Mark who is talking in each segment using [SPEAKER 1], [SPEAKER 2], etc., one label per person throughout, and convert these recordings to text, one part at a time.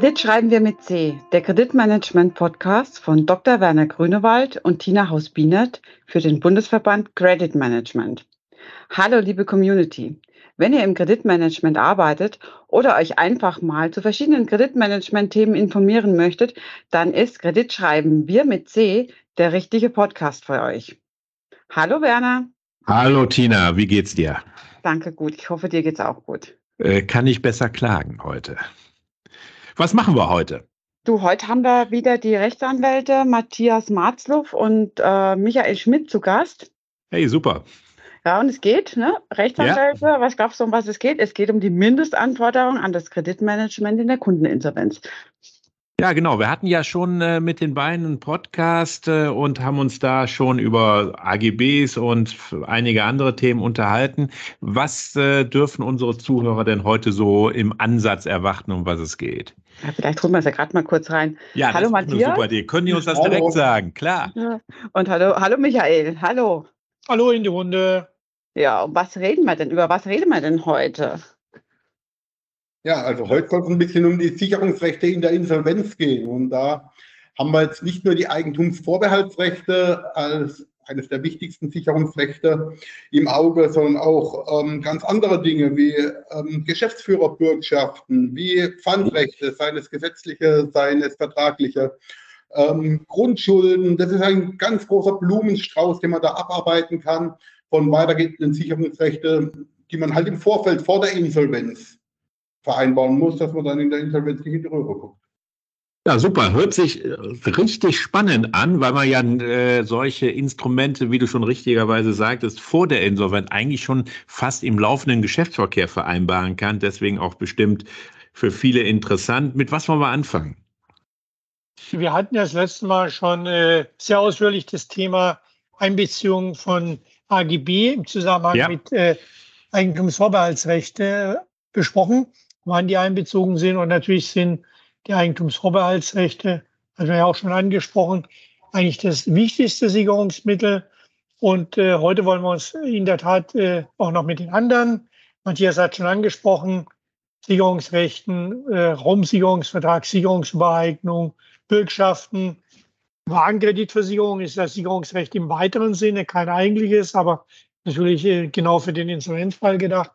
[SPEAKER 1] Kredit schreiben wir mit C, der Kreditmanagement-Podcast von Dr. Werner Grünewald und Tina Haus-Bienert für den Bundesverband Credit Management. Hallo, liebe Community. Wenn ihr im Kreditmanagement arbeitet oder euch einfach mal zu verschiedenen Kreditmanagement-Themen informieren möchtet, dann ist Kredit schreiben wir mit C der richtige Podcast für euch. Hallo, Werner.
[SPEAKER 2] Hallo, Tina. Wie geht's dir?
[SPEAKER 1] Danke, gut. Ich hoffe, dir geht's auch gut.
[SPEAKER 2] Äh, kann ich besser klagen heute. Was machen wir heute?
[SPEAKER 1] Du, heute haben wir wieder die Rechtsanwälte Matthias Marzluff und äh, Michael Schmidt zu Gast.
[SPEAKER 2] Hey, super.
[SPEAKER 1] Ja, und es geht, ne? Rechtsanwälte, ja. was glaubst du, um was es geht? Es geht um die Mindestanforderungen an das Kreditmanagement in der Kundeninsolvenz.
[SPEAKER 2] Ja, genau. Wir hatten ja schon äh, mit den beiden einen Podcast äh, und haben uns da schon über AGBs und einige andere Themen unterhalten. Was äh, dürfen unsere Zuhörer denn heute so im Ansatz erwarten, um was es geht?
[SPEAKER 1] Ja, vielleicht holen wir es ja gerade mal kurz rein.
[SPEAKER 2] Ja, hallo das ist Matthias. eine super Idee. Können die uns das hallo. direkt sagen? Klar.
[SPEAKER 1] Ja. Und hallo, hallo Michael. Hallo.
[SPEAKER 3] Hallo in die Runde.
[SPEAKER 1] Ja, um was reden wir denn? Über was reden wir denn heute?
[SPEAKER 4] Ja, also heute soll es ein bisschen um die Sicherungsrechte in der Insolvenz gehen. Und da haben wir jetzt nicht nur die Eigentumsvorbehaltsrechte als eines der wichtigsten Sicherungsrechte im Auge, sondern auch ähm, ganz andere Dinge wie ähm, Geschäftsführerbürgschaften, wie Pfandrechte, seien es gesetzliche, seien es vertragliche, ähm, Grundschulden. Das ist ein ganz großer Blumenstrauß, den man da abarbeiten kann von weitergehenden Sicherungsrechte, die man halt im Vorfeld vor der Insolvenz vereinbaren muss, dass man dann in der Insolvenz nicht in die Röhre guckt.
[SPEAKER 2] Ja, super. Hört sich äh, richtig spannend an, weil man ja äh, solche Instrumente, wie du schon richtigerweise sagtest, vor der Insolvenz eigentlich schon fast im laufenden Geschäftsverkehr vereinbaren kann. Deswegen auch bestimmt für viele interessant. Mit was wollen wir anfangen?
[SPEAKER 3] Wir hatten ja das letzte Mal schon äh, sehr ausführlich das Thema Einbeziehung von AGB im Zusammenhang ja. mit äh, Eigentumsvorbehaltsrechte besprochen, wann die einbezogen sind. Und natürlich sind die Eigentumsvorbehaltsrechte, das wir ja auch schon angesprochen, eigentlich das wichtigste Sicherungsmittel. Und äh, heute wollen wir uns in der Tat äh, auch noch mit den anderen, Matthias hat schon angesprochen, Sicherungsrechten, äh, Raumsicherungsvertrag, Sicherungsübereignung, Bürgschaften, Wagenkreditversicherung ist das Sicherungsrecht im weiteren Sinne, kein eigentliches, aber natürlich äh, genau für den Insolvenzfall gedacht.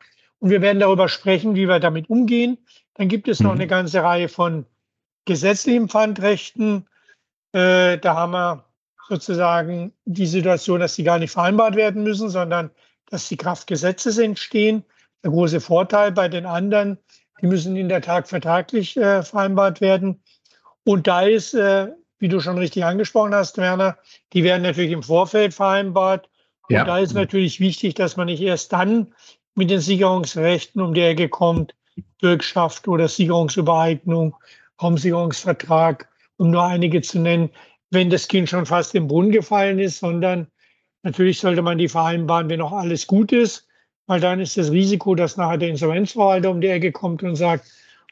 [SPEAKER 3] Und wir werden darüber sprechen, wie wir damit umgehen. Dann gibt es noch mhm. eine ganze Reihe von gesetzlichen Pfandrechten. Äh, da haben wir sozusagen die Situation, dass sie gar nicht vereinbart werden müssen, sondern dass die Kraftgesetze entstehen. Der große Vorteil bei den anderen, die müssen in der Tat vertraglich äh, vereinbart werden. Und da ist, äh, wie du schon richtig angesprochen hast, Werner, die werden natürlich im Vorfeld vereinbart. Und ja. da ist natürlich wichtig, dass man nicht erst dann mit den Sicherungsrechten um die Ecke kommt, Bürgschaft oder Sicherungsübereignung, Raumsicherungsvertrag, um nur einige zu nennen, wenn das Kind schon fast im Brunnen gefallen ist, sondern natürlich sollte man die vereinbaren, wenn noch alles gut ist, weil dann ist das Risiko, dass nachher der Insolvenzverwalter um die Ecke kommt und sagt,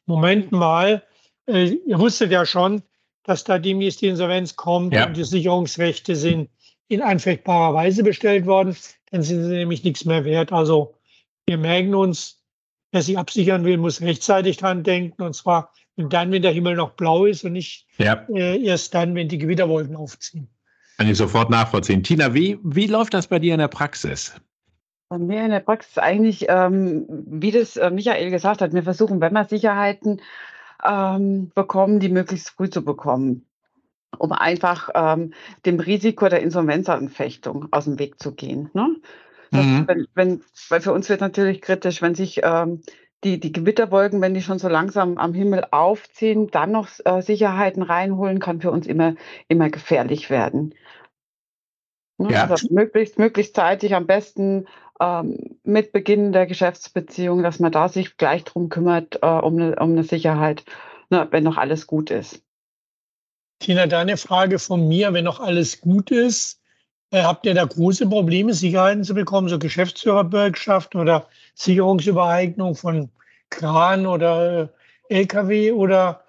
[SPEAKER 3] Moment mal, äh, ihr wusstet ja schon, dass da demnächst die Insolvenz kommt ja. und die Sicherungsrechte sind in anfechtbarer Weise bestellt worden, dann sind sie nämlich nichts mehr wert. Also wir merken uns, wer sich absichern will, muss rechtzeitig dran denken und zwar dann, wenn der Himmel noch blau ist und nicht ja. äh, erst dann, wenn die Gewitterwolken aufziehen.
[SPEAKER 2] Kann ich sofort nachvollziehen. Tina, wie, wie läuft das bei dir in der Praxis?
[SPEAKER 1] Bei mir in der Praxis eigentlich, ähm, wie das äh, Michael gesagt hat, wir versuchen, wenn wir Sicherheiten ähm, bekommen, die möglichst früh zu bekommen, um einfach ähm, dem Risiko der Insolvenzanfechtung aus dem Weg zu gehen. Ne? Mhm. Wenn, wenn, weil für uns wird natürlich kritisch, wenn sich ähm, die, die Gewitterwolken, wenn die schon so langsam am Himmel aufziehen, dann noch äh, Sicherheiten reinholen, kann für uns immer, immer gefährlich werden. Ne? Ja. Also möglichst, möglichst zeitig, am besten ähm, mit Beginn der Geschäftsbeziehung, dass man da sich gleich drum kümmert, äh, um, eine, um eine Sicherheit, ne, wenn noch alles gut ist.
[SPEAKER 3] Tina, deine Frage von mir, wenn noch alles gut ist, habt ihr da große Probleme, Sicherheiten zu bekommen, so Geschäftsführerbürgschaft oder Sicherungsübereignung von Kran oder äh, LKW oder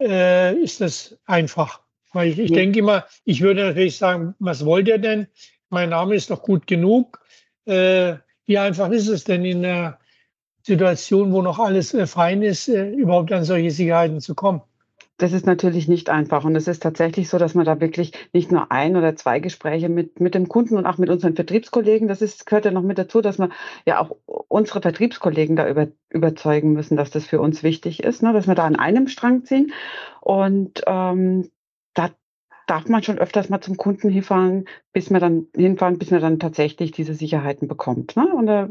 [SPEAKER 3] äh, ist das einfach? Weil ich, ich ja. denke immer, ich würde natürlich sagen, was wollt ihr denn? Mein Name ist doch gut genug. Äh, wie einfach ist es denn in einer Situation, wo noch alles äh, fein ist, äh, überhaupt an solche Sicherheiten zu kommen?
[SPEAKER 1] Das ist natürlich nicht einfach. Und es ist tatsächlich so, dass man da wirklich nicht nur ein oder zwei Gespräche mit, mit dem Kunden und auch mit unseren Vertriebskollegen, das ist, gehört ja noch mit dazu, dass wir ja auch unsere Vertriebskollegen da über, überzeugen müssen, dass das für uns wichtig ist, ne, dass wir da an einem Strang ziehen. Und ähm, darf man schon öfters mal zum Kunden hinfahren, bis man dann hinfahren, bis man dann tatsächlich diese Sicherheiten bekommt. Ne? Und da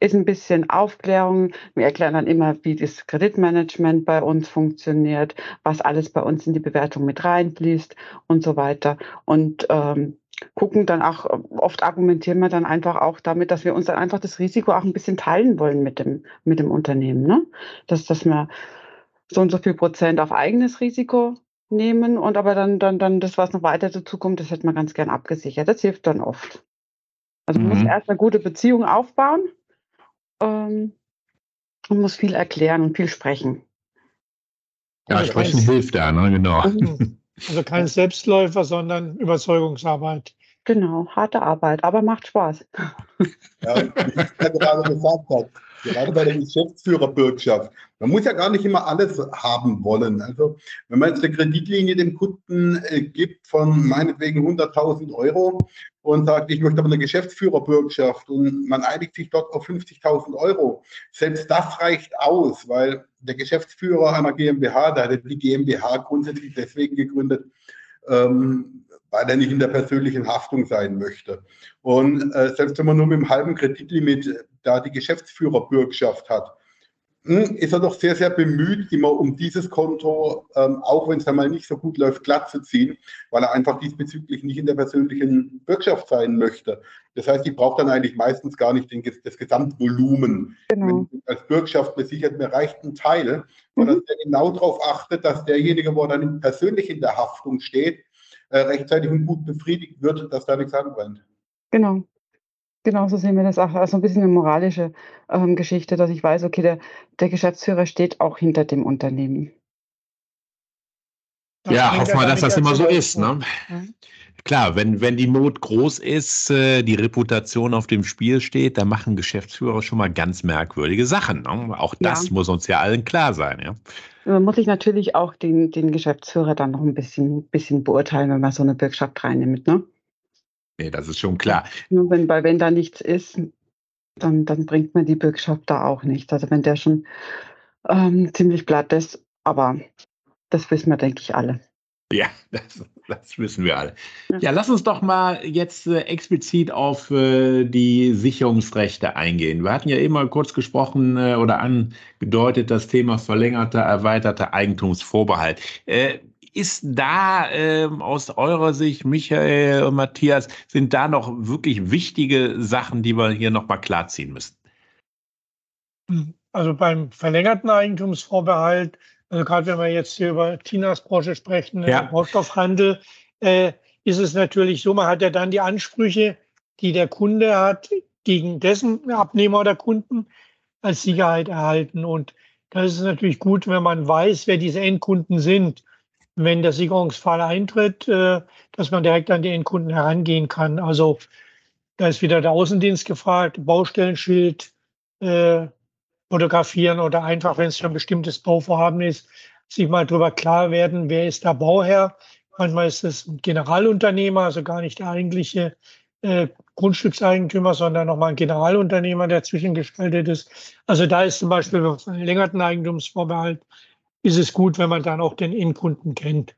[SPEAKER 1] ist ein bisschen Aufklärung. Wir erklären dann immer, wie das Kreditmanagement bei uns funktioniert, was alles bei uns in die Bewertung mit reinfließt und so weiter. Und ähm, gucken dann auch, oft argumentieren wir dann einfach auch damit, dass wir uns dann einfach das Risiko auch ein bisschen teilen wollen mit dem, mit dem Unternehmen. Ne? Dass, dass wir so und so viel Prozent auf eigenes Risiko nehmen und aber dann, dann, dann das, was noch weiter dazu kommt, das hätte man ganz gern abgesichert. Das hilft dann oft. Also man mhm. muss erst eine gute Beziehung aufbauen ähm, und muss viel erklären und viel sprechen.
[SPEAKER 2] Ja, also sprechen hilft ja, ne? genau.
[SPEAKER 3] Mhm. Also kein Selbstläufer, sondern Überzeugungsarbeit.
[SPEAKER 1] Genau, harte Arbeit, aber macht Spaß.
[SPEAKER 4] Ja, wie ich gerade gesagt habe, gerade bei der Geschäftsführerbürgschaft. Man muss ja gar nicht immer alles haben wollen. Also wenn man jetzt eine Kreditlinie dem Kunden äh, gibt von meinetwegen 100.000 Euro und sagt, ich möchte aber eine Geschäftsführerbürgschaft und man einigt sich dort auf 50.000 Euro, selbst das reicht aus, weil der Geschäftsführer einer GmbH, der hat die GmbH grundsätzlich deswegen gegründet, ähm, weil er nicht in der persönlichen Haftung sein möchte. Und äh, selbst wenn man nur mit einem halben Kreditlimit da die Geschäftsführerbürgschaft hat, hm, ist er doch sehr, sehr bemüht, immer um dieses Konto, ähm, auch wenn es einmal nicht so gut läuft, glatt zu ziehen, weil er einfach diesbezüglich nicht in der persönlichen Bürgschaft sein möchte. Das heißt, ich brauche dann eigentlich meistens gar nicht den, das Gesamtvolumen. Genau. Wenn als Bürgschaft besichert, mir reicht ein Teil, sondern mhm. dass er genau darauf achtet, dass derjenige, wo er dann persönlich in der Haftung steht, äh, rechtzeitig und gut befriedigt wird, dass da nichts anbrennt.
[SPEAKER 1] Genau. Genau, so sehen wir das auch. Also ein bisschen eine moralische ähm, Geschichte, dass ich weiß, okay, der, der Geschäftsführer steht auch hinter dem Unternehmen.
[SPEAKER 2] Ja, hoffen wir, dass das immer so ist. Ne? Klar, wenn, wenn die Not groß ist, äh, die Reputation auf dem Spiel steht, dann machen Geschäftsführer schon mal ganz merkwürdige Sachen. Ne? Auch das ja. muss uns ja allen klar sein. Ja?
[SPEAKER 1] Man muss sich natürlich auch den, den Geschäftsführer dann noch ein bisschen, bisschen beurteilen, wenn man so eine Bürgschaft reinnimmt. Ne?
[SPEAKER 2] Nee, das ist schon klar.
[SPEAKER 1] Nur wenn, weil wenn da nichts ist, dann, dann bringt mir die Bürgschaft da auch nichts. Also wenn der schon ähm, ziemlich platt ist, aber das wissen wir, denke ich, alle.
[SPEAKER 2] Ja, das, das wissen wir alle. Ja. lass uns doch mal jetzt äh, explizit auf äh, die Sicherungsrechte eingehen. Wir hatten ja immer kurz gesprochen äh, oder angedeutet das Thema verlängerter, erweiterter Eigentumsvorbehalt. Äh, ist da äh, aus eurer Sicht, Michael und Matthias, sind da noch wirklich wichtige Sachen, die wir hier nochmal klarziehen müssen?
[SPEAKER 3] Also beim verlängerten Eigentumsvorbehalt, also gerade wenn wir jetzt hier über Tinas Branche sprechen, ja. Rohstoffhandel, äh, ist es natürlich so, man hat ja dann die Ansprüche, die der Kunde hat, gegen dessen Abnehmer oder Kunden als Sicherheit erhalten. Und da ist es natürlich gut, wenn man weiß, wer diese Endkunden sind wenn der Sicherungsfall eintritt, äh, dass man direkt an die Endkunden herangehen kann. Also da ist wieder der Außendienst gefragt, Baustellenschild äh, fotografieren oder einfach, wenn es schon ein bestimmtes Bauvorhaben ist, sich mal darüber klar werden, wer ist der Bauherr. Manchmal ist es ein Generalunternehmer, also gar nicht der eigentliche äh, Grundstückseigentümer, sondern nochmal ein Generalunternehmer, der zwischengeschaltet ist. Also da ist zum Beispiel beim verlängerten Eigentumsvorbehalt ist es gut, wenn man dann auch den Endkunden kennt.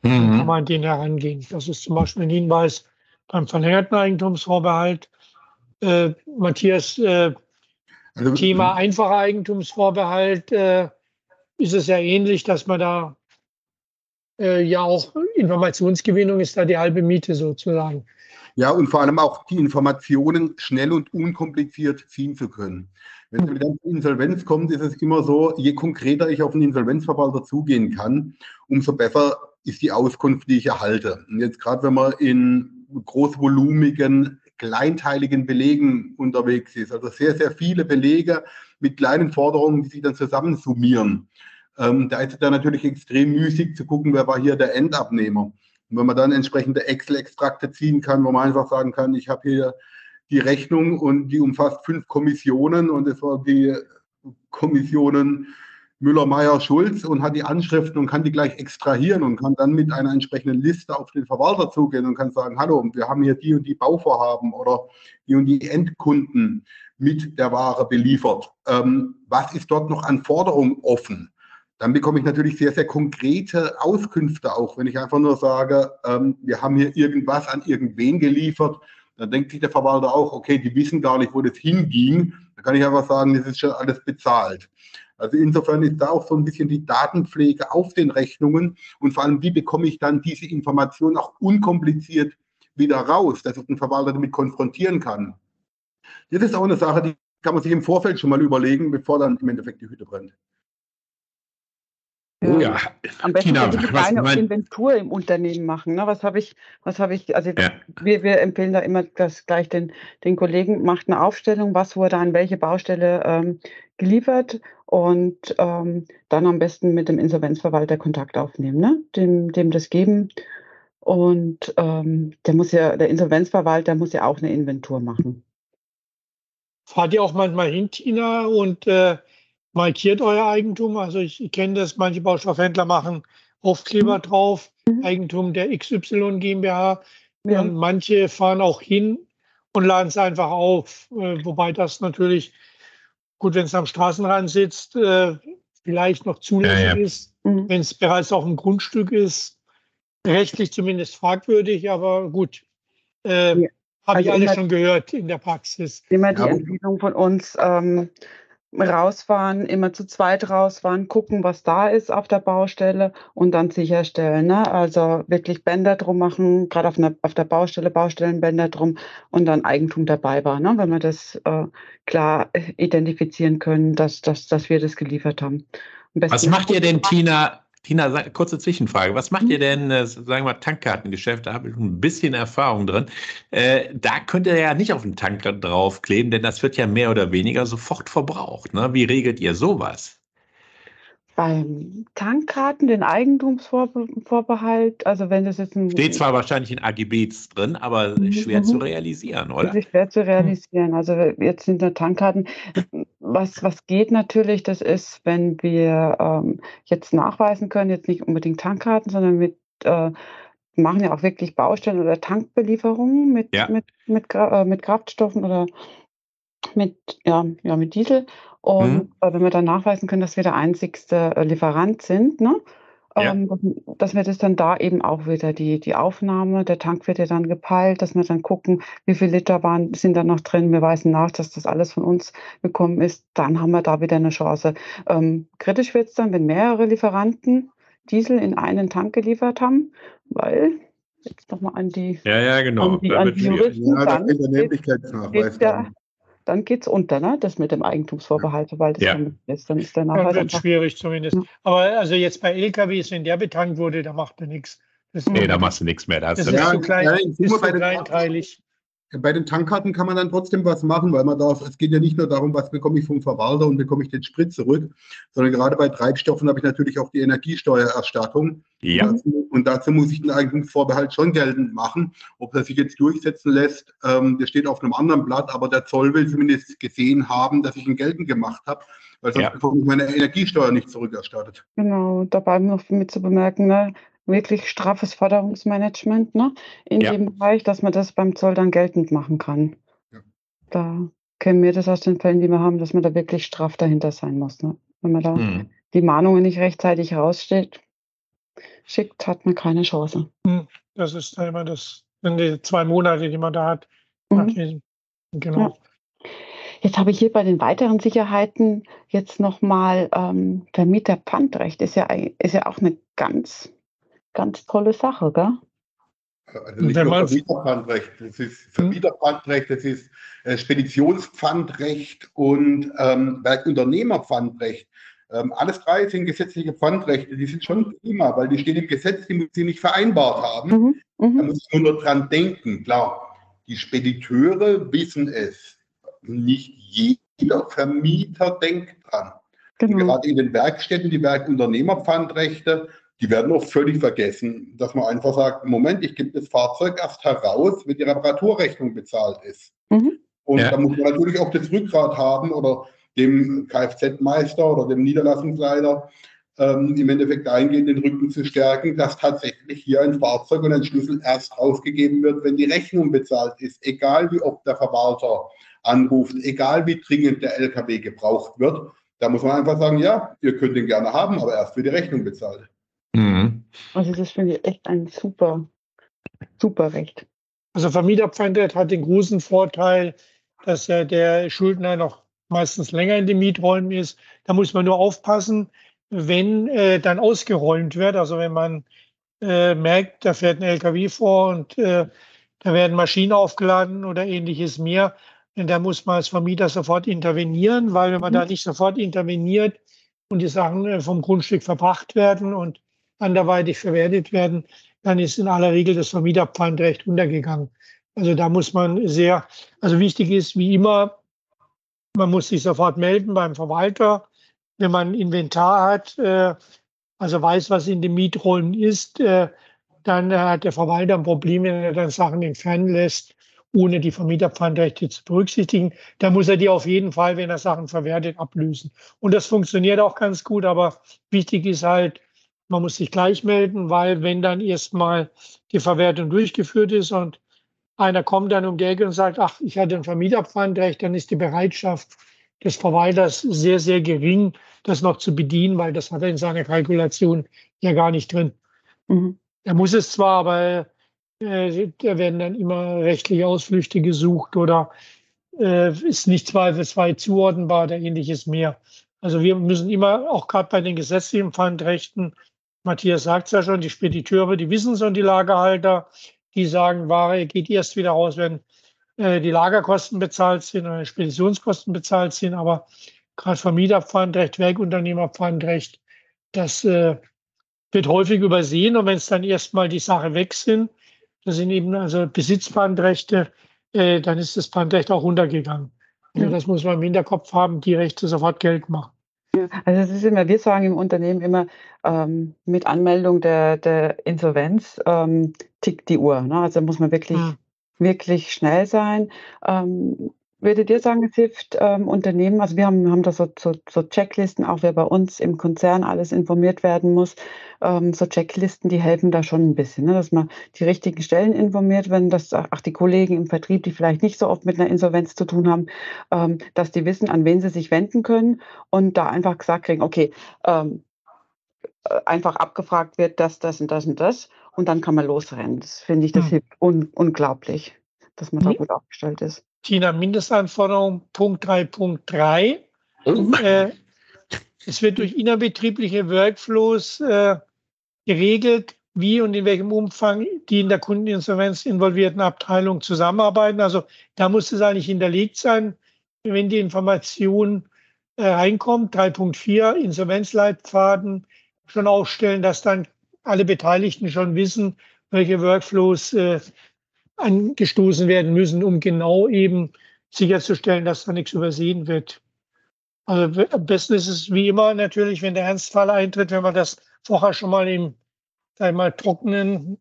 [SPEAKER 3] Mhm. Dann kann man an den herangehen. Das ist zum Beispiel ein Hinweis beim verlängerten Eigentumsvorbehalt. Äh, Matthias, äh, Thema einfacher Eigentumsvorbehalt äh, ist es ja ähnlich, dass man da äh, ja auch Informationsgewinnung ist da die halbe Miete sozusagen.
[SPEAKER 4] Ja, und vor allem auch die Informationen schnell und unkompliziert ziehen zu können. Wenn es wieder zur Insolvenz kommt, ist es immer so, je konkreter ich auf einen Insolvenzverwalter zugehen kann, umso besser ist die Auskunft, die ich erhalte. Und jetzt gerade, wenn man in großvolumigen, kleinteiligen Belegen unterwegs ist, also sehr, sehr viele Belege mit kleinen Forderungen, die sich dann zusammensummieren, ähm, da ist es dann natürlich extrem müßig zu gucken, wer war hier der Endabnehmer. Und wenn man dann entsprechende Excel-Extrakte ziehen kann, wo man einfach sagen kann, ich habe hier die Rechnung und die umfasst fünf Kommissionen und es war die Kommissionen Müller, Meyer, Schulz und hat die Anschriften und kann die gleich extrahieren und kann dann mit einer entsprechenden Liste auf den Verwalter zugehen und kann sagen, hallo, wir haben hier die und die Bauvorhaben oder die und die Endkunden mit der Ware beliefert. Ähm, was ist dort noch an Forderungen offen? Dann bekomme ich natürlich sehr, sehr konkrete Auskünfte auch. Wenn ich einfach nur sage, ähm, wir haben hier irgendwas an irgendwen geliefert, dann denkt sich der Verwalter auch, okay, die wissen gar nicht, wo das hinging. Da kann ich einfach sagen, das ist schon alles bezahlt. Also insofern ist da auch so ein bisschen die Datenpflege auf den Rechnungen und vor allem, wie bekomme ich dann diese Information auch unkompliziert wieder raus, dass ich den Verwalter damit konfrontieren kann. Das ist auch eine Sache, die kann man sich im Vorfeld schon mal überlegen, bevor dann im Endeffekt die Hütte brennt.
[SPEAKER 1] Oh ja, am besten Tina, eine kleine mein... Inventur im Unternehmen machen. Ne? Was habe ich, was habe ich, also ja. wir, wir empfehlen da immer das gleich den, den Kollegen, macht eine Aufstellung, was wurde an welche Baustelle ähm, geliefert und ähm, dann am besten mit dem Insolvenzverwalter Kontakt aufnehmen, ne? dem, dem das geben. Und ähm, der muss ja, der Insolvenzverwalter muss ja auch eine Inventur machen.
[SPEAKER 3] Fahrt ihr auch manchmal hin, Tina, und äh, markiert euer Eigentum. Also ich, ich kenne das, manche Baustoffhändler machen Aufkleber mhm. drauf, mhm. Eigentum der XY GmbH. Ja. Und manche fahren auch hin und laden es einfach auf. Äh, wobei das natürlich, gut, wenn es am Straßenrand sitzt, äh, vielleicht noch zulässig ja, ja. ist. Mhm. Wenn es bereits auf dem Grundstück ist, rechtlich zumindest fragwürdig, aber gut. Äh, ja. Habe also ich alles schon gehört in der Praxis.
[SPEAKER 1] Immer die Empfehlung von uns, ähm, rausfahren, immer zu zweit rausfahren, gucken, was da ist auf der Baustelle und dann sicherstellen. Ne? Also wirklich Bänder drum machen, gerade auf, auf der Baustelle, Baustellenbänder drum und dann Eigentum dabei war, ne? wenn wir das äh, klar identifizieren können, dass, dass, dass wir das geliefert haben.
[SPEAKER 2] Was macht ihr denn, Tina, Tina, kurze Zwischenfrage. Was macht ihr mhm. denn, äh, sagen wir mal, Tankkartengeschäft? Da habe ich ein bisschen Erfahrung drin. Äh, da könnt ihr ja nicht auf den Tank draufkleben, denn das wird ja mehr oder weniger sofort verbraucht. Ne? Wie regelt ihr sowas?
[SPEAKER 1] Beim Tankkarten den Eigentumsvorbehalt, also wenn das jetzt ein.
[SPEAKER 2] Steht zwar wahrscheinlich in AGBs drin, aber mhm. schwer zu realisieren, oder?
[SPEAKER 1] Ist schwer zu realisieren. Also jetzt sind da Tankkarten. Was, was geht natürlich, das ist, wenn wir ähm, jetzt nachweisen können, jetzt nicht unbedingt Tankkarten, sondern mit äh, machen ja auch wirklich Baustellen oder Tankbelieferungen mit, ja. mit, mit, äh, mit Kraftstoffen oder mit, ja, ja, mit Diesel. Und mhm. Äh, wenn wir dann nachweisen können, dass wir der einzigste äh, Lieferant sind, ne? Ja. Ähm, dass wir das dann da eben auch wieder die, die Aufnahme, der Tank wird ja dann gepeilt, dass wir dann gucken, wie viele Liter waren, sind da noch drin. Wir weisen nach, dass das alles von uns gekommen ist. Dann haben wir da wieder eine Chance. Ähm, kritisch wird es dann, wenn mehrere Lieferanten Diesel in einen Tank geliefert haben, weil jetzt nochmal an die,
[SPEAKER 2] ja, ja, genau.
[SPEAKER 1] an die, an die Juristen, ja, dann geht, der, dann geht es unter, ne? das mit dem Eigentumsvorbehalt, weil das
[SPEAKER 2] ja.
[SPEAKER 1] dann
[SPEAKER 3] ist. Dann ist der Nachweis. Dann wird schwierig zumindest. Ja. Aber also jetzt bei LKWs, wenn der betankt wurde, da macht er nichts.
[SPEAKER 2] Nee, da machst du nichts mehr.
[SPEAKER 3] Da das ist ja, zu klein, ja, ist zu kleinteilig.
[SPEAKER 4] Bei den Tankkarten kann man dann trotzdem was machen, weil man darf, es geht ja nicht nur darum, was bekomme ich vom Verwalter und bekomme ich den Sprit zurück, sondern gerade bei Treibstoffen habe ich natürlich auch die Energiesteuererstattung.
[SPEAKER 2] Ja.
[SPEAKER 4] Und dazu, muss ich den Eigentumsvorbehalt schon geltend machen. Ob das sich jetzt durchsetzen lässt, ähm, das steht auf einem anderen Blatt, aber der Zoll will zumindest gesehen haben, dass ich ihn geltend gemacht habe, weil sonst ja. bekomme ich meine Energiesteuer nicht zurückerstattet.
[SPEAKER 1] Genau, dabei noch mit zu bemerken, ne? Wirklich straffes Forderungsmanagement ne, in ja. dem Bereich, dass man das beim Zoll dann geltend machen kann. Ja. Da kennen wir das aus den Fällen, die wir haben, dass man da wirklich straff dahinter sein muss. Ne? Wenn man da hm. die Mahnungen nicht rechtzeitig raussteht, schickt, hat man keine Chance. Hm.
[SPEAKER 3] Das ist immer das, sind die zwei Monate, die man da hat. Mhm. Genau. Ja.
[SPEAKER 1] Jetzt habe ich hier bei den weiteren Sicherheiten jetzt nochmal ähm, Vermieter-Pfandrecht ist ja, ist ja auch eine ganz ganz tolle Sache, gell?
[SPEAKER 4] Also nicht nur Vermieterpfandrecht, das ist Vermieterpfandrecht, das ist äh, Speditionspfandrecht und ähm, Werkunternehmerpfandrecht. Ähm, alles drei sind gesetzliche Pfandrechte, die sind schon prima, weil die stehen im Gesetz, die muss sie nicht vereinbart haben. Mhm, mhm. da muss ich nur dran denken. Klar, die Spediteure wissen es. Nicht jeder Vermieter denkt dran. Genau. Gerade in den Werkstätten, die Werkunternehmerpfandrechte, die werden oft völlig vergessen, dass man einfach sagt, Moment, ich gebe das Fahrzeug erst heraus, wenn die Reparaturrechnung bezahlt ist. Mhm. Und ja. da muss man natürlich auch das Rückgrat haben oder dem Kfz-Meister oder dem Niederlassungsleiter ähm, im Endeffekt dahingehend den Rücken zu stärken, dass tatsächlich hier ein Fahrzeug und ein Schlüssel erst ausgegeben wird, wenn die Rechnung bezahlt ist, egal wie oft der Verwalter anruft, egal wie dringend der LKW gebraucht wird. Da muss man einfach sagen, ja, ihr könnt ihn gerne haben, aber erst für die Rechnung bezahlt.
[SPEAKER 1] Mhm. Also das finde ich echt ein super, super Recht.
[SPEAKER 3] Also Vermieterpfandrecht hat den großen Vorteil, dass ja der Schuldner noch meistens länger in den Mieträumen ist. Da muss man nur aufpassen, wenn äh, dann ausgeräumt wird. Also wenn man äh, merkt, da fährt ein LKW vor und äh, da werden Maschinen aufgeladen oder ähnliches mehr, da muss man als Vermieter sofort intervenieren, weil wenn man da mhm. nicht sofort interveniert und die Sachen äh, vom Grundstück verbracht werden und anderweitig verwertet werden, dann ist in aller Regel das Vermieterpfandrecht untergegangen. Also da muss man sehr, also wichtig ist wie immer, man muss sich sofort melden beim Verwalter, wenn man Inventar hat, äh, also weiß, was in den Mieträumen ist, äh, dann hat der Verwalter ein Problem, wenn er dann Sachen entfernen lässt, ohne die Vermieterpfandrechte zu berücksichtigen. Da muss er die auf jeden Fall, wenn er Sachen verwertet, ablösen. Und das funktioniert auch ganz gut, aber wichtig ist halt, man muss sich gleich melden, weil wenn dann erstmal die Verwertung durchgeführt ist und einer kommt dann um die Ecke und sagt, ach, ich hatte ein Vermieterpfandrecht, dann ist die Bereitschaft des Verwalters sehr, sehr gering, das noch zu bedienen, weil das hat er in seiner Kalkulation ja gar nicht drin. Mhm. Er muss es zwar, aber äh, da werden dann immer rechtliche Ausflüchte gesucht oder äh, ist nicht zweifelsfrei zuordnenbar oder ähnliches mehr. Also wir müssen immer, auch gerade bei den gesetzlichen Pfandrechten, Matthias sagt es ja schon, die Spediteure, die wissen es und die Lagerhalter, die sagen, Ware geht erst wieder raus, wenn äh, die Lagerkosten bezahlt sind oder Speditionskosten bezahlt sind. Aber gerade Vermieterpfandrecht, Werkunternehmerpfandrecht, das äh, wird häufig übersehen. Und wenn es dann erstmal die Sache weg sind, das sind eben also Besitzpfandrechte, äh, dann ist das Pfandrecht auch runtergegangen. Also das muss man im Hinterkopf haben, die Rechte sofort Geld machen.
[SPEAKER 1] Ja, also es ist immer, wir sagen im Unternehmen immer, ähm, mit Anmeldung der, der Insolvenz ähm, tickt die Uhr. Ne? Also muss man wirklich, hm. wirklich schnell sein. Ähm, Würdet ihr sagen, es hilft ähm, Unternehmen, also wir haben, haben da so, so, so, Checklisten, auch wer bei uns im Konzern alles informiert werden muss, ähm, so Checklisten, die helfen da schon ein bisschen, ne? dass man die richtigen Stellen informiert, wenn das auch die Kollegen im Vertrieb, die vielleicht nicht so oft mit einer Insolvenz zu tun haben, ähm, dass die wissen, an wen sie sich wenden können und da einfach gesagt kriegen, okay, ähm, äh, einfach abgefragt wird, das, das und das und das und dann kann man losrennen. Das finde ich, das hm. hilft un unglaublich, dass man da gut aufgestellt ist.
[SPEAKER 3] Tina, Mindestanforderung Punkt 3.3. Oh. Äh, es wird durch innerbetriebliche Workflows äh, geregelt, wie und in welchem Umfang die in der Kundeninsolvenz involvierten Abteilungen zusammenarbeiten. Also da muss es eigentlich hinterlegt sein, wenn die Information äh, reinkommt. 3.4 Insolvenzleitfaden schon aufstellen, dass dann alle Beteiligten schon wissen, welche Workflows äh, angestoßen werden müssen, um genau eben sicherzustellen, dass da nichts übersehen wird. Also am besten ist es wie immer natürlich, wenn der Ernstfall eintritt, wenn man das vorher schon mal im mal, trockenen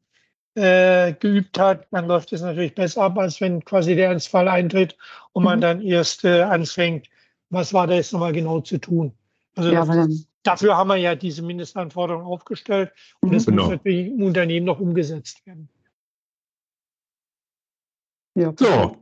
[SPEAKER 3] äh, geübt hat, dann läuft es natürlich besser ab, als wenn quasi der Ernstfall eintritt und man mhm. dann erst äh, anfängt, was war da jetzt nochmal genau zu tun. Also ja, das, dafür haben wir ja diese Mindestanforderungen aufgestellt und das genau. muss natürlich im Unternehmen noch umgesetzt werden.
[SPEAKER 2] Ja. So.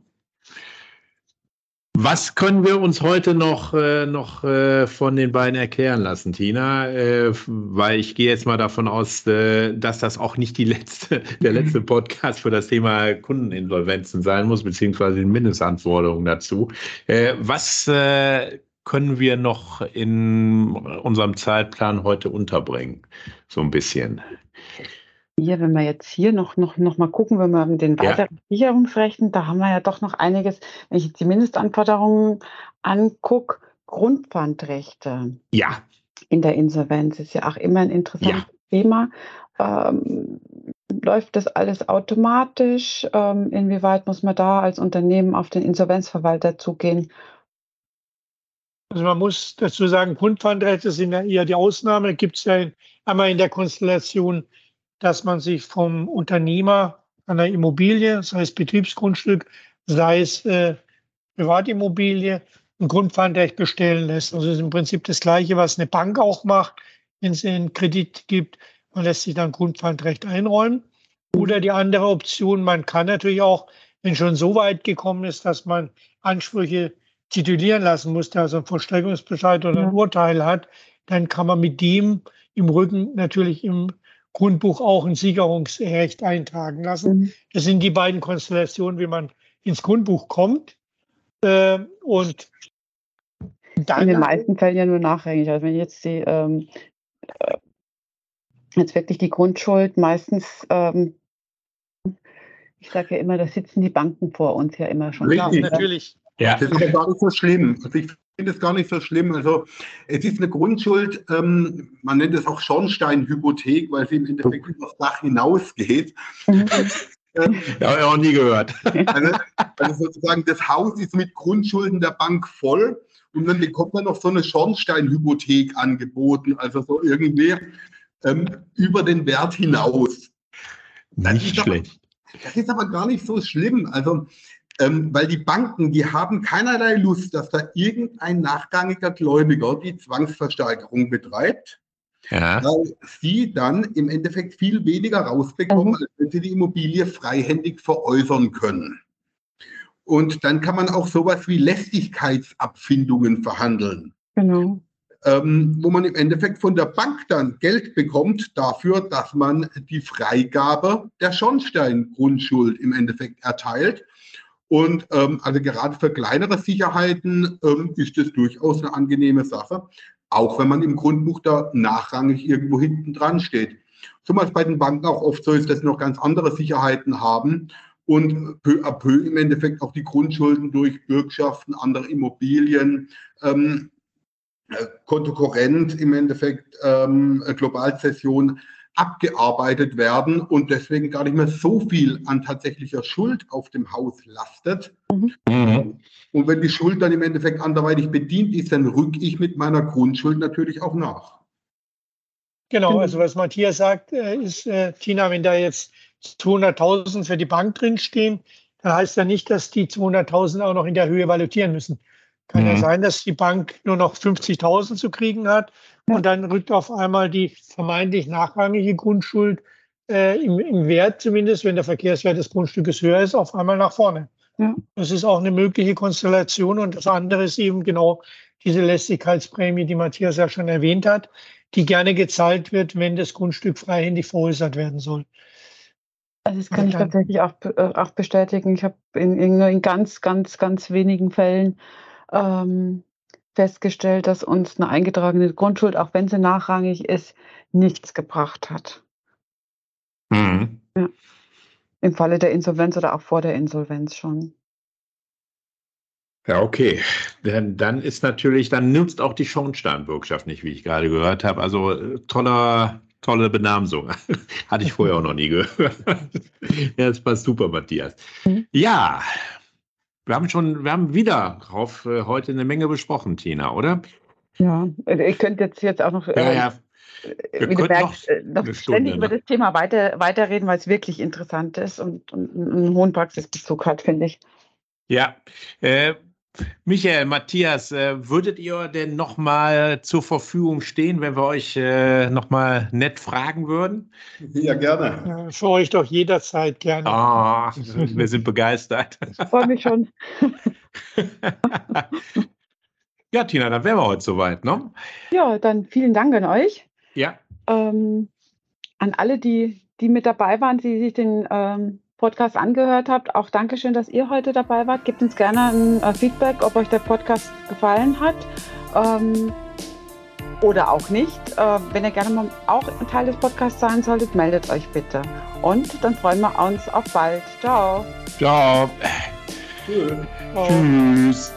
[SPEAKER 2] Was können wir uns heute noch, äh, noch äh, von den beiden erklären lassen, Tina? Äh, weil ich gehe jetzt mal davon aus, äh, dass das auch nicht die letzte, der letzte Podcast für das Thema Kundeninsolvenzen sein muss, beziehungsweise die Mindestanforderungen dazu. Äh, was äh, können wir noch in unserem Zeitplan heute unterbringen? So ein bisschen.
[SPEAKER 1] Hier, wenn wir jetzt hier noch, noch, noch mal gucken, wenn wir mit den weiteren ja. Sicherungsrechten, da haben wir ja doch noch einiges, wenn ich jetzt die Mindestanforderungen angucke, Grundpfandrechte.
[SPEAKER 2] Ja.
[SPEAKER 1] In der Insolvenz ist ja auch immer ein interessantes ja. Thema. Ähm, läuft das alles automatisch? Ähm, inwieweit muss man da als Unternehmen auf den Insolvenzverwalter zugehen?
[SPEAKER 3] Also man muss dazu sagen, Grundpfandrechte sind ja eher die Ausnahme. Gibt es ja einmal in der Konstellation dass man sich vom Unternehmer einer Immobilie, sei es Betriebsgrundstück, sei es äh, Privatimmobilie, ein Grundpfandrecht bestellen lässt. Also ist im Prinzip das Gleiche, was eine Bank auch macht, wenn es einen Kredit gibt. Man lässt sich dann Grundpfandrecht einräumen. Oder die andere Option, man kann natürlich auch, wenn schon so weit gekommen ist, dass man Ansprüche titulieren lassen musste, also einen Vollstreckungsbescheid oder ein Urteil hat, dann kann man mit dem im Rücken natürlich im Grundbuch auch ein Sicherungsrecht eintragen lassen. Mhm. Das sind die beiden Konstellationen, wie man ins Grundbuch kommt. Äh, und
[SPEAKER 1] dann in den meisten Fällen ja nur nachrangig. Also wenn jetzt die ähm, äh, jetzt wirklich die Grundschuld meistens ähm, ich sage ja immer, da sitzen die Banken vor uns ja immer schon.
[SPEAKER 3] Richtig, ja, natürlich.
[SPEAKER 4] Ja. Das ist ja gar nicht so schlimm. Also ich finde es gar nicht so schlimm. Also es ist eine Grundschuld, ähm, man nennt es auch Schornsteinhypothek, weil sie im Endeffekt über das Dach hinausgeht.
[SPEAKER 2] Mhm. ja, habe ich auch nie gehört.
[SPEAKER 4] Also, also, sozusagen das Haus ist mit Grundschulden der Bank voll und dann bekommt man noch so eine Schornsteinhypothek angeboten, also so irgendwie ähm, über den Wert hinaus.
[SPEAKER 2] Nicht schlecht.
[SPEAKER 4] Aber, das ist aber gar nicht so schlimm. Also ähm, weil die Banken, die haben keinerlei Lust, dass da irgendein nachrangiger Gläubiger die Zwangsversteigerung betreibt, ja. weil sie dann im Endeffekt viel weniger rausbekommen, mhm. als wenn sie die Immobilie freihändig veräußern können. Und dann kann man auch sowas wie Lästigkeitsabfindungen verhandeln. Genau. Ähm, wo man im Endeffekt von der Bank dann Geld bekommt dafür, dass man die Freigabe der Schornsteingrundschuld im Endeffekt erteilt und ähm, also gerade für kleinere Sicherheiten ähm, ist das durchaus eine angenehme Sache, auch wenn man im Grundbuch da nachrangig irgendwo hinten dran steht. Zumal es bei den Banken auch oft so ist, dass sie noch ganz andere Sicherheiten haben und peu à peu im Endeffekt auch die Grundschulden durch Bürgschaften, andere Immobilien, ähm, äh, Kontokorrent im Endeffekt, ähm, Globalzession abgearbeitet werden und deswegen gar nicht mehr so viel an tatsächlicher Schuld auf dem Haus lastet. Mhm. Und wenn die Schuld dann im Endeffekt anderweitig bedient ist, dann rücke ich mit meiner Grundschuld natürlich auch nach.
[SPEAKER 3] Genau, also was Matthias sagt, äh, ist, äh, Tina, wenn da jetzt 200.000 für die Bank drinstehen, dann heißt ja nicht, dass die 200.000 auch noch in der Höhe valutieren müssen. Kann mhm. ja sein, dass die Bank nur noch 50.000 zu kriegen hat und dann rückt auf einmal die vermeintlich nachrangige Grundschuld äh, im, im, Wert zumindest, wenn der Verkehrswert des Grundstückes höher ist, auf einmal nach vorne. Ja. Das ist auch eine mögliche Konstellation. Und das andere ist eben genau diese Lästigkeitsprämie, die Matthias ja schon erwähnt hat, die gerne gezahlt wird, wenn das Grundstück freihändig veräußert werden soll.
[SPEAKER 1] Also das kann ich tatsächlich auch, äh, auch bestätigen. Ich habe in, in, in, ganz, ganz, ganz wenigen Fällen ähm, festgestellt, dass uns eine eingetragene Grundschuld, auch wenn sie nachrangig ist, nichts gebracht hat. Mhm. Ja. Im Falle der Insolvenz oder auch vor der Insolvenz schon.
[SPEAKER 2] Ja, okay. Denn dann ist natürlich, dann nutzt auch die Schornsteinbürgschaft nicht, wie ich gerade gehört habe. Also äh, toller, tolle Benamsung. Hatte ich vorher auch noch nie gehört. ja, das passt super, Matthias. Mhm. Ja, wir haben schon, wir haben wieder drauf äh, heute eine Menge besprochen, Tina, oder?
[SPEAKER 1] Ja, äh, ich könnte jetzt, jetzt auch noch,
[SPEAKER 2] ja, ja.
[SPEAKER 1] Äh, wie du merkst, noch, noch ständig über das Thema weiter, weiterreden, weil es wirklich interessant ist und, und einen hohen Praxisbezug hat, finde ich.
[SPEAKER 2] Ja, äh, Michael, Matthias, äh, würdet ihr denn nochmal zur Verfügung stehen, wenn wir euch äh, nochmal nett fragen würden?
[SPEAKER 4] Ja, gerne. Ja,
[SPEAKER 3] für euch doch jederzeit gerne.
[SPEAKER 2] Oh, wir sind begeistert.
[SPEAKER 1] Ich freue mich schon.
[SPEAKER 2] ja, Tina, dann wären wir heute soweit, ne?
[SPEAKER 1] Ja, dann vielen Dank an euch.
[SPEAKER 2] Ja.
[SPEAKER 1] Ähm, an alle, die, die mit dabei waren, die sich den ähm, Podcast angehört habt. Auch Dankeschön, dass ihr heute dabei wart. Gebt uns gerne ein äh, Feedback, ob euch der Podcast gefallen hat. Ähm, oder auch nicht. Äh, wenn ihr gerne mal auch ein Teil des Podcasts sein solltet, meldet euch bitte. Und dann freuen wir uns auf bald. Ciao.
[SPEAKER 2] Ciao. Tschüss. Tschüss.